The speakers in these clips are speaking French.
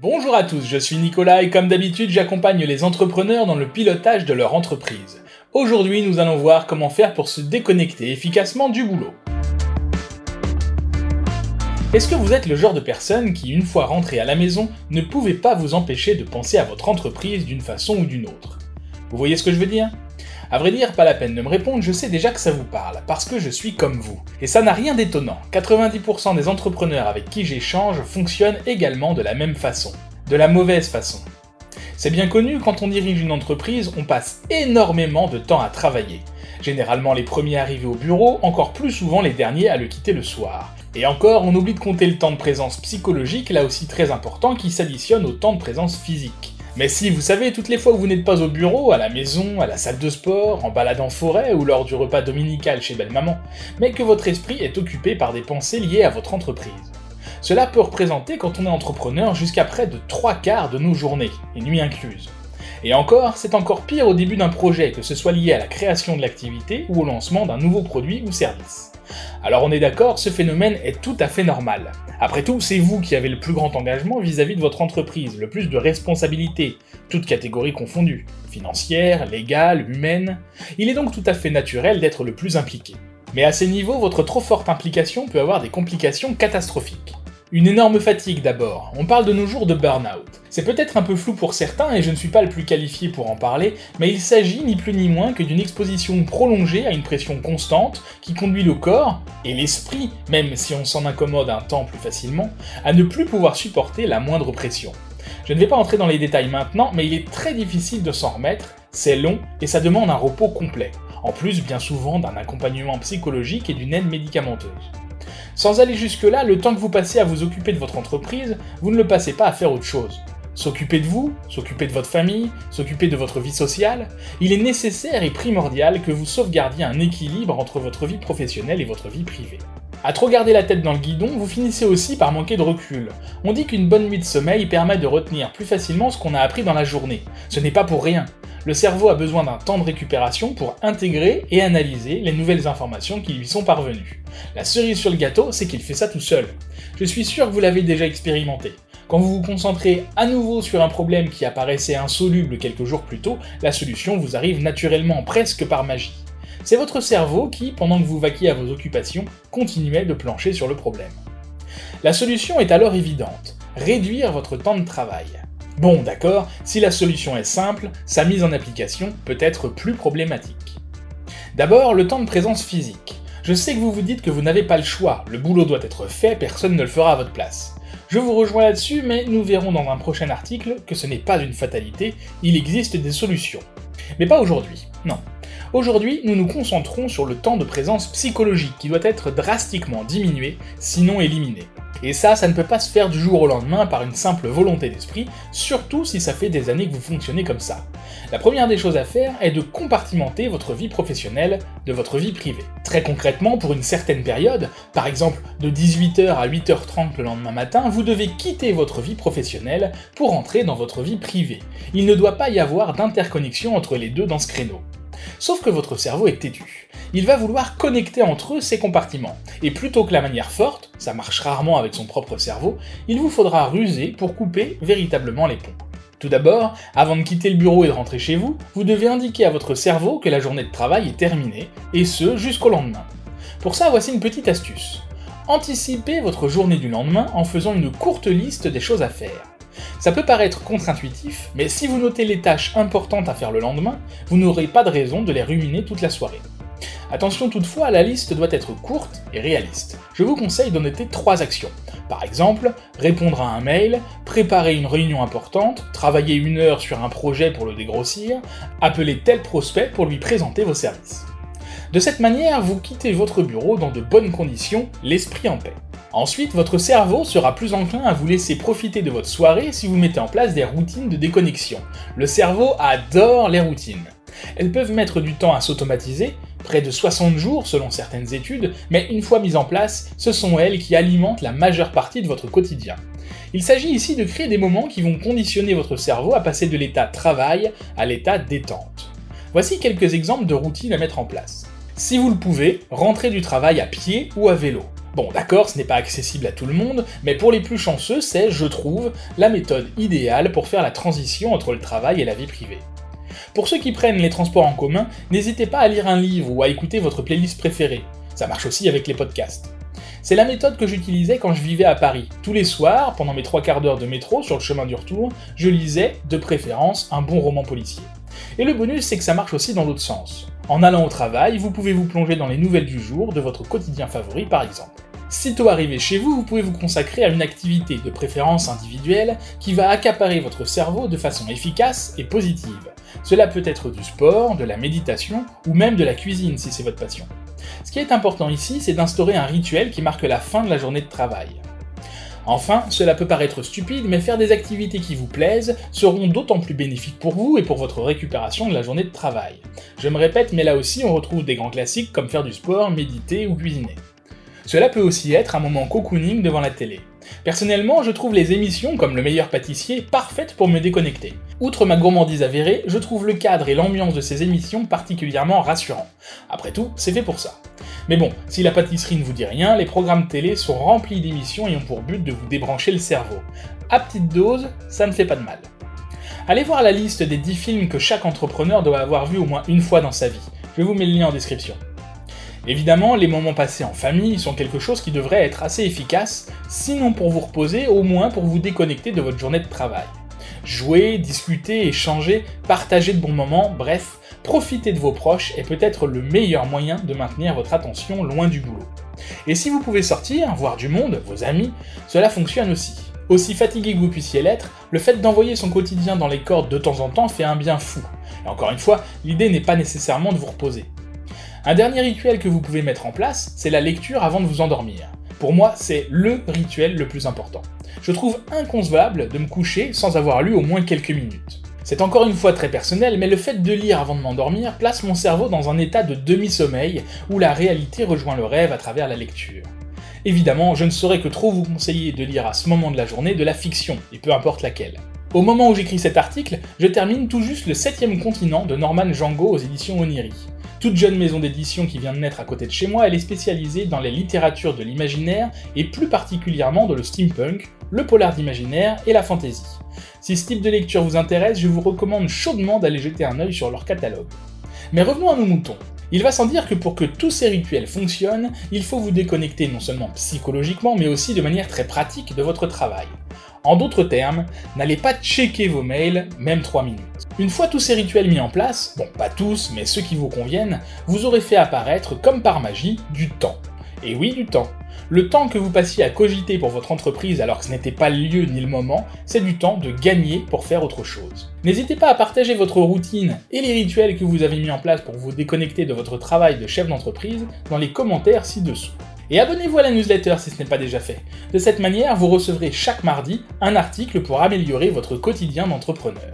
Bonjour à tous, je suis Nicolas et comme d'habitude j'accompagne les entrepreneurs dans le pilotage de leur entreprise. Aujourd'hui nous allons voir comment faire pour se déconnecter efficacement du boulot. Est-ce que vous êtes le genre de personne qui, une fois rentré à la maison, ne pouvait pas vous empêcher de penser à votre entreprise d'une façon ou d'une autre? Vous voyez ce que je veux dire? À vrai dire, pas la peine de me répondre, je sais déjà que ça vous parle, parce que je suis comme vous. Et ça n'a rien d'étonnant, 90% des entrepreneurs avec qui j'échange fonctionnent également de la même façon. De la mauvaise façon. C'est bien connu, quand on dirige une entreprise, on passe énormément de temps à travailler. Généralement les premiers arrivés au bureau, encore plus souvent les derniers à le quitter le soir. Et encore, on oublie de compter le temps de présence psychologique, là aussi très important, qui s'additionne au temps de présence physique. Mais si, vous savez, toutes les fois où vous n'êtes pas au bureau, à la maison, à la salle de sport, en balade en forêt ou lors du repas dominical chez belle maman, mais que votre esprit est occupé par des pensées liées à votre entreprise. Cela peut représenter, quand on est entrepreneur, jusqu'à près de 3 quarts de nos journées, et nuits incluses. Et encore, c'est encore pire au début d'un projet, que ce soit lié à la création de l'activité ou au lancement d'un nouveau produit ou service. Alors on est d'accord, ce phénomène est tout à fait normal. Après tout, c'est vous qui avez le plus grand engagement vis-à-vis de votre entreprise, le plus de responsabilités, toutes catégories confondues, financières, légales, humaines. Il est donc tout à fait naturel d'être le plus impliqué. Mais à ces niveaux, votre trop forte implication peut avoir des complications catastrophiques. Une énorme fatigue d'abord, on parle de nos jours de burn-out. C'est peut-être un peu flou pour certains et je ne suis pas le plus qualifié pour en parler, mais il s'agit ni plus ni moins que d'une exposition prolongée à une pression constante qui conduit le corps, et l'esprit, même si on s'en incommode un temps plus facilement, à ne plus pouvoir supporter la moindre pression. Je ne vais pas entrer dans les détails maintenant, mais il est très difficile de s'en remettre, c'est long et ça demande un repos complet, en plus bien souvent d'un accompagnement psychologique et d'une aide médicamenteuse. Sans aller jusque-là, le temps que vous passez à vous occuper de votre entreprise, vous ne le passez pas à faire autre chose. S'occuper de vous, s'occuper de votre famille, s'occuper de votre vie sociale, il est nécessaire et primordial que vous sauvegardiez un équilibre entre votre vie professionnelle et votre vie privée. À trop garder la tête dans le guidon, vous finissez aussi par manquer de recul. On dit qu'une bonne nuit de sommeil permet de retenir plus facilement ce qu'on a appris dans la journée. Ce n'est pas pour rien le cerveau a besoin d'un temps de récupération pour intégrer et analyser les nouvelles informations qui lui sont parvenues. La cerise sur le gâteau, c'est qu'il fait ça tout seul. Je suis sûr que vous l'avez déjà expérimenté. Quand vous vous concentrez à nouveau sur un problème qui apparaissait insoluble quelques jours plus tôt, la solution vous arrive naturellement presque par magie. C'est votre cerveau qui, pendant que vous vaquiez à vos occupations, continuait de plancher sur le problème. La solution est alors évidente, réduire votre temps de travail. Bon, d'accord, si la solution est simple, sa mise en application peut être plus problématique. D'abord, le temps de présence physique. Je sais que vous vous dites que vous n'avez pas le choix, le boulot doit être fait, personne ne le fera à votre place. Je vous rejoins là-dessus, mais nous verrons dans un prochain article que ce n'est pas une fatalité, il existe des solutions. Mais pas aujourd'hui, non. Aujourd'hui, nous nous concentrons sur le temps de présence psychologique qui doit être drastiquement diminué, sinon éliminé. Et ça, ça ne peut pas se faire du jour au lendemain par une simple volonté d'esprit, surtout si ça fait des années que vous fonctionnez comme ça. La première des choses à faire est de compartimenter votre vie professionnelle de votre vie privée. Très concrètement, pour une certaine période, par exemple de 18h à 8h30 le lendemain matin, vous devez quitter votre vie professionnelle pour entrer dans votre vie privée. Il ne doit pas y avoir d'interconnexion entre les deux dans ce créneau. Sauf que votre cerveau est têtu. Il va vouloir connecter entre eux ces compartiments. Et plutôt que la manière forte, ça marche rarement avec son propre cerveau, il vous faudra ruser pour couper véritablement les ponts. Tout d'abord, avant de quitter le bureau et de rentrer chez vous, vous devez indiquer à votre cerveau que la journée de travail est terminée, et ce jusqu'au lendemain. Pour ça, voici une petite astuce. Anticipez votre journée du lendemain en faisant une courte liste des choses à faire. Ça peut paraître contre-intuitif, mais si vous notez les tâches importantes à faire le lendemain, vous n'aurez pas de raison de les ruminer toute la soirée. Attention toutefois, la liste doit être courte et réaliste. Je vous conseille de noter trois actions. Par exemple, répondre à un mail, préparer une réunion importante, travailler une heure sur un projet pour le dégrossir, appeler tel prospect pour lui présenter vos services. De cette manière, vous quittez votre bureau dans de bonnes conditions, l'esprit en paix. Ensuite, votre cerveau sera plus enclin à vous laisser profiter de votre soirée si vous mettez en place des routines de déconnexion. Le cerveau adore les routines. Elles peuvent mettre du temps à s'automatiser, près de 60 jours selon certaines études, mais une fois mises en place, ce sont elles qui alimentent la majeure partie de votre quotidien. Il s'agit ici de créer des moments qui vont conditionner votre cerveau à passer de l'état travail à l'état détente. Voici quelques exemples de routines à mettre en place. Si vous le pouvez, rentrez du travail à pied ou à vélo. Bon, d'accord, ce n'est pas accessible à tout le monde, mais pour les plus chanceux, c'est, je trouve, la méthode idéale pour faire la transition entre le travail et la vie privée. Pour ceux qui prennent les transports en commun, n'hésitez pas à lire un livre ou à écouter votre playlist préférée. Ça marche aussi avec les podcasts. C'est la méthode que j'utilisais quand je vivais à Paris. Tous les soirs, pendant mes trois quarts d'heure de métro sur le chemin du retour, je lisais, de préférence, un bon roman policier. Et le bonus, c'est que ça marche aussi dans l'autre sens. En allant au travail, vous pouvez vous plonger dans les nouvelles du jour, de votre quotidien favori par exemple. Sitôt arrivé chez vous, vous pouvez vous consacrer à une activité de préférence individuelle qui va accaparer votre cerveau de façon efficace et positive. Cela peut être du sport, de la méditation ou même de la cuisine si c'est votre passion. Ce qui est important ici, c'est d'instaurer un rituel qui marque la fin de la journée de travail. Enfin, cela peut paraître stupide, mais faire des activités qui vous plaisent seront d'autant plus bénéfiques pour vous et pour votre récupération de la journée de travail. Je me répète, mais là aussi on retrouve des grands classiques comme faire du sport, méditer ou cuisiner. Cela peut aussi être un moment cocooning devant la télé. Personnellement, je trouve les émissions comme Le meilleur pâtissier parfaites pour me déconnecter. Outre ma gourmandise avérée, je trouve le cadre et l'ambiance de ces émissions particulièrement rassurants. Après tout, c'est fait pour ça. Mais bon, si la pâtisserie ne vous dit rien, les programmes télé sont remplis d'émissions et ont pour but de vous débrancher le cerveau. À petite dose, ça ne fait pas de mal. Allez voir la liste des 10 films que chaque entrepreneur doit avoir vu au moins une fois dans sa vie. Je vous mets le lien en description. Évidemment, les moments passés en famille sont quelque chose qui devrait être assez efficace, sinon pour vous reposer, au moins pour vous déconnecter de votre journée de travail. Jouer, discuter, échanger, partager de bons moments, bref, profiter de vos proches est peut-être le meilleur moyen de maintenir votre attention loin du boulot. Et si vous pouvez sortir, voir du monde, vos amis, cela fonctionne aussi. Aussi fatigué que vous puissiez l'être, le fait d'envoyer son quotidien dans les cordes de temps en temps fait un bien fou. Et encore une fois, l'idée n'est pas nécessairement de vous reposer. Un dernier rituel que vous pouvez mettre en place, c'est la lecture avant de vous endormir. Pour moi, c'est LE rituel le plus important. Je trouve inconcevable de me coucher sans avoir lu au moins quelques minutes. C'est encore une fois très personnel, mais le fait de lire avant de m'endormir place mon cerveau dans un état de demi-sommeil où la réalité rejoint le rêve à travers la lecture. Évidemment, je ne saurais que trop vous conseiller de lire à ce moment de la journée de la fiction, et peu importe laquelle. Au moment où j'écris cet article, je termine tout juste le septième continent de Norman Django aux éditions Oniri. Toute jeune maison d'édition qui vient de naître à côté de chez moi, elle est spécialisée dans les littératures de l'imaginaire et plus particulièrement dans le steampunk, le polar d'imaginaire et la fantasy. Si ce type de lecture vous intéresse, je vous recommande chaudement d'aller jeter un œil sur leur catalogue. Mais revenons à nos moutons. Il va sans dire que pour que tous ces rituels fonctionnent, il faut vous déconnecter non seulement psychologiquement, mais aussi de manière très pratique de votre travail. En d'autres termes, n'allez pas checker vos mails, même 3 minutes. Une fois tous ces rituels mis en place, bon pas tous, mais ceux qui vous conviennent, vous aurez fait apparaître, comme par magie, du temps. Et oui, du temps. Le temps que vous passiez à cogiter pour votre entreprise alors que ce n'était pas le lieu ni le moment, c'est du temps de gagner pour faire autre chose. N'hésitez pas à partager votre routine et les rituels que vous avez mis en place pour vous déconnecter de votre travail de chef d'entreprise dans les commentaires ci-dessous. Et abonnez-vous à la newsletter si ce n'est pas déjà fait. De cette manière, vous recevrez chaque mardi un article pour améliorer votre quotidien d'entrepreneur.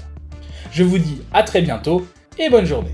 Je vous dis à très bientôt et bonne journée.